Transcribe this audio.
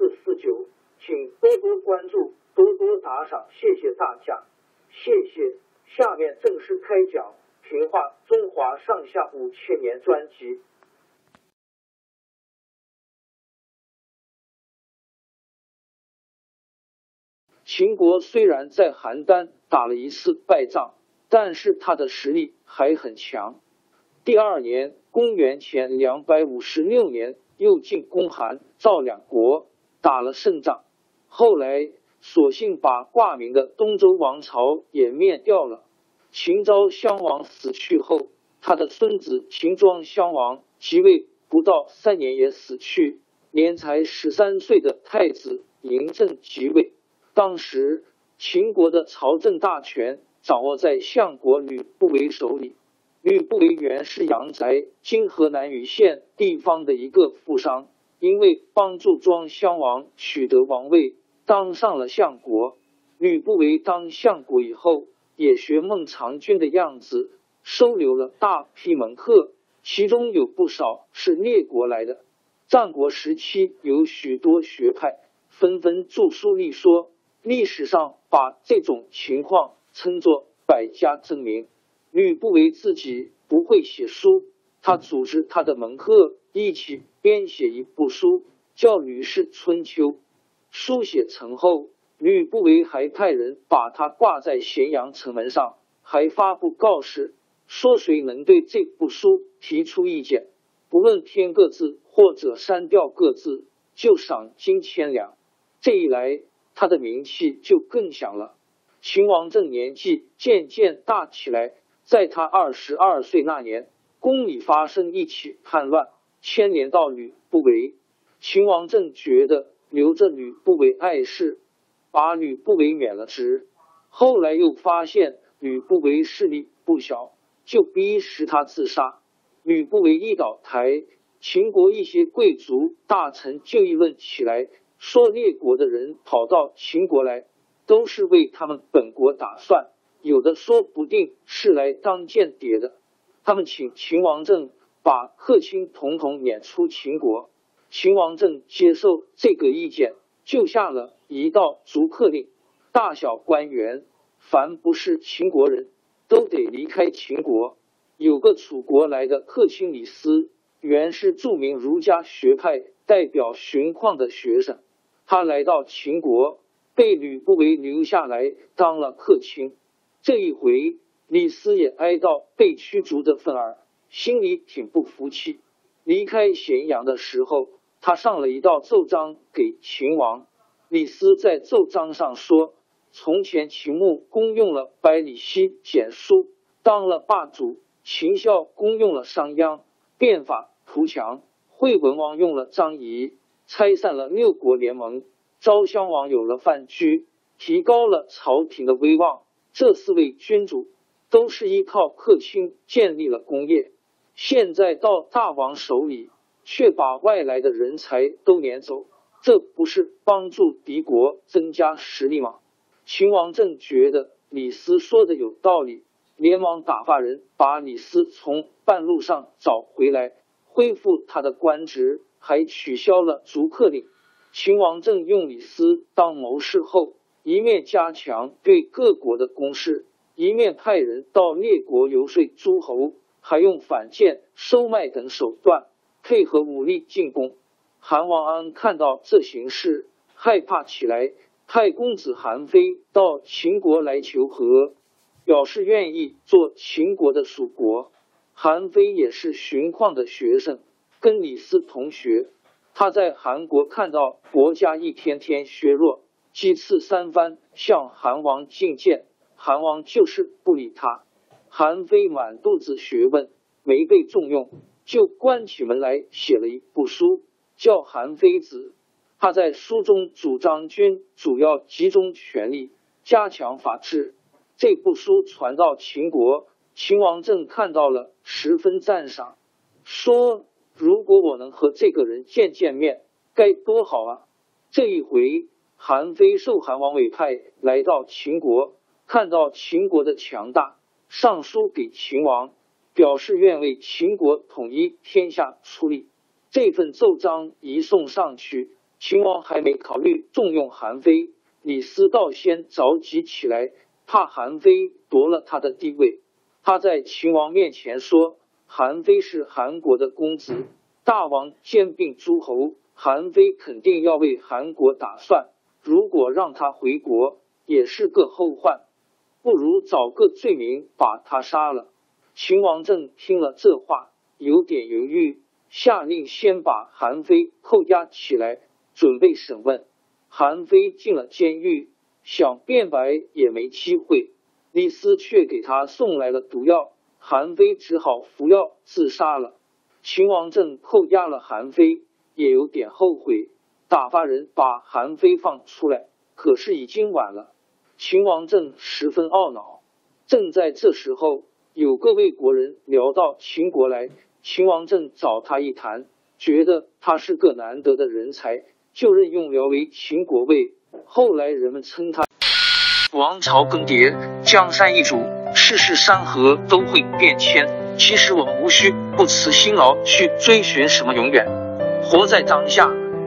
四四九，请多多关注。多多打赏，谢谢大家，谢谢。下面正式开讲《评话中华上下五千年》专辑。秦国虽然在邯郸打了一次败仗，但是他的实力还很强。第二年，公元前两百五十六年，又进攻韩赵两国，打了胜仗。后来。索性把挂名的东周王朝也灭掉了。秦昭襄王死去后，他的孙子秦庄襄王即位不到三年也死去，年才十三岁的太子嬴政即位。当时秦国的朝政大权掌握在相国吕不韦手里。吕不韦原是阳翟（今河南禹县地方的一个富商），因为帮助庄襄王取得王位。当上了相国，吕不韦当相国以后，也学孟尝君的样子，收留了大批门客，其中有不少是列国来的。战国时期有许多学派纷纷著书立说，历史上把这种情况称作百家争鸣。吕不韦自己不会写书，他组织他的门客一起编写一部书，叫《吕氏春秋》。书写成后，吕不韦还派人把他挂在咸阳城门上，还发布告示，说谁能对这部书提出意见，不论添个字或者删掉个字，就赏金千两。这一来，他的名气就更响了。秦王政年纪渐渐大起来，在他二十二岁那年，宫里发生一起叛乱，牵连到吕不韦。秦王政觉得。留着吕不韦碍事，把吕不韦免了职。后来又发现吕不韦势力不小，就逼使他自杀。吕不韦一倒台，秦国一些贵族大臣就议论起来，说列国的人跑到秦国来，都是为他们本国打算，有的说不定是来当间谍的。他们请秦王政把客卿统统撵出秦国。秦王政接受这个意见，就下了一道逐客令：大小官员，凡不是秦国人，都得离开秦国。有个楚国来的客卿李斯，原是著名儒家学派代表荀况的学生。他来到秦国，被吕不韦留下来当了客卿。这一回，李斯也挨到被驱逐的份儿，心里挺不服气。离开咸阳的时候。他上了一道奏章给秦王，李斯在奏章上说：从前秦穆公用了百里奚简书当了霸主，秦孝公用了商鞅变法图强，惠文王用了张仪拆散了六国联盟，昭襄王有了范雎提高了朝廷的威望。这四位君主都是依靠客卿建立了功业，现在到大王手里。却把外来的人才都撵走，这不是帮助敌国增加实力吗？秦王政觉得李斯说的有道理，连忙打发人把李斯从半路上找回来，恢复他的官职，还取消了逐客令。秦王政用李斯当谋士后，一面加强对各国的攻势，一面派人到列国游说诸侯，还用反间、收买等手段配合武力进攻。韩王安看到这形势，害怕起来，派公子韩非到秦国来求和，表示愿意做秦国的属国。韩非也是荀况的学生，跟李斯同学。他在韩国看到国家一天天削弱，几次三番向韩王进谏，韩王就是不理他。韩非满肚子学问，没被重用，就关起门来写了一部书，叫《韩非子》。他在书中主张君主要集中权力，加强法治。这部书传到秦国，秦王政看到了，十分赞赏，说。如果我能和这个人见见面，该多好啊！这一回，韩非受韩王委派来到秦国，看到秦国的强大，上书给秦王，表示愿为秦国统一天下出力。这份奏章一送上去，秦王还没考虑重用韩非，李斯倒先着急起来，怕韩非夺了他的地位。他在秦王面前说。韩非是韩国的公子，大王兼并诸侯，韩非肯定要为韩国打算。如果让他回国，也是个后患，不如找个罪名把他杀了。秦王政听了这话，有点犹豫，下令先把韩非扣押起来，准备审问。韩非进了监狱，想辩白也没机会，李斯却给他送来了毒药。韩非只好服药自杀了。秦王政扣押了韩非，也有点后悔，打发人把韩非放出来。可是已经晚了，秦王政十分懊恼。正在这时候，有个魏国人聊到秦国来，秦王政找他一谈，觉得他是个难得的人才，就任用辽为秦国尉。后来人们称他 王朝更迭，江山易主。世事山河都会变迁，其实我们无需不辞辛劳去追寻什么永远，活在当下，